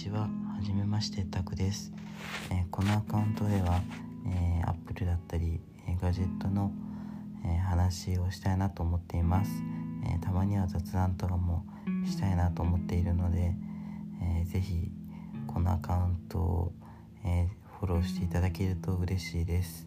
ちは。はじめまして、タクです。えー、このアカウントでは、えー、Apple だったり、えガジェットの、え話をしたいなと思っています、えたまには雑談とかもしたいなと思っているので、えー、ぜひこのアカウントを、えフォローしていただけると嬉しいです。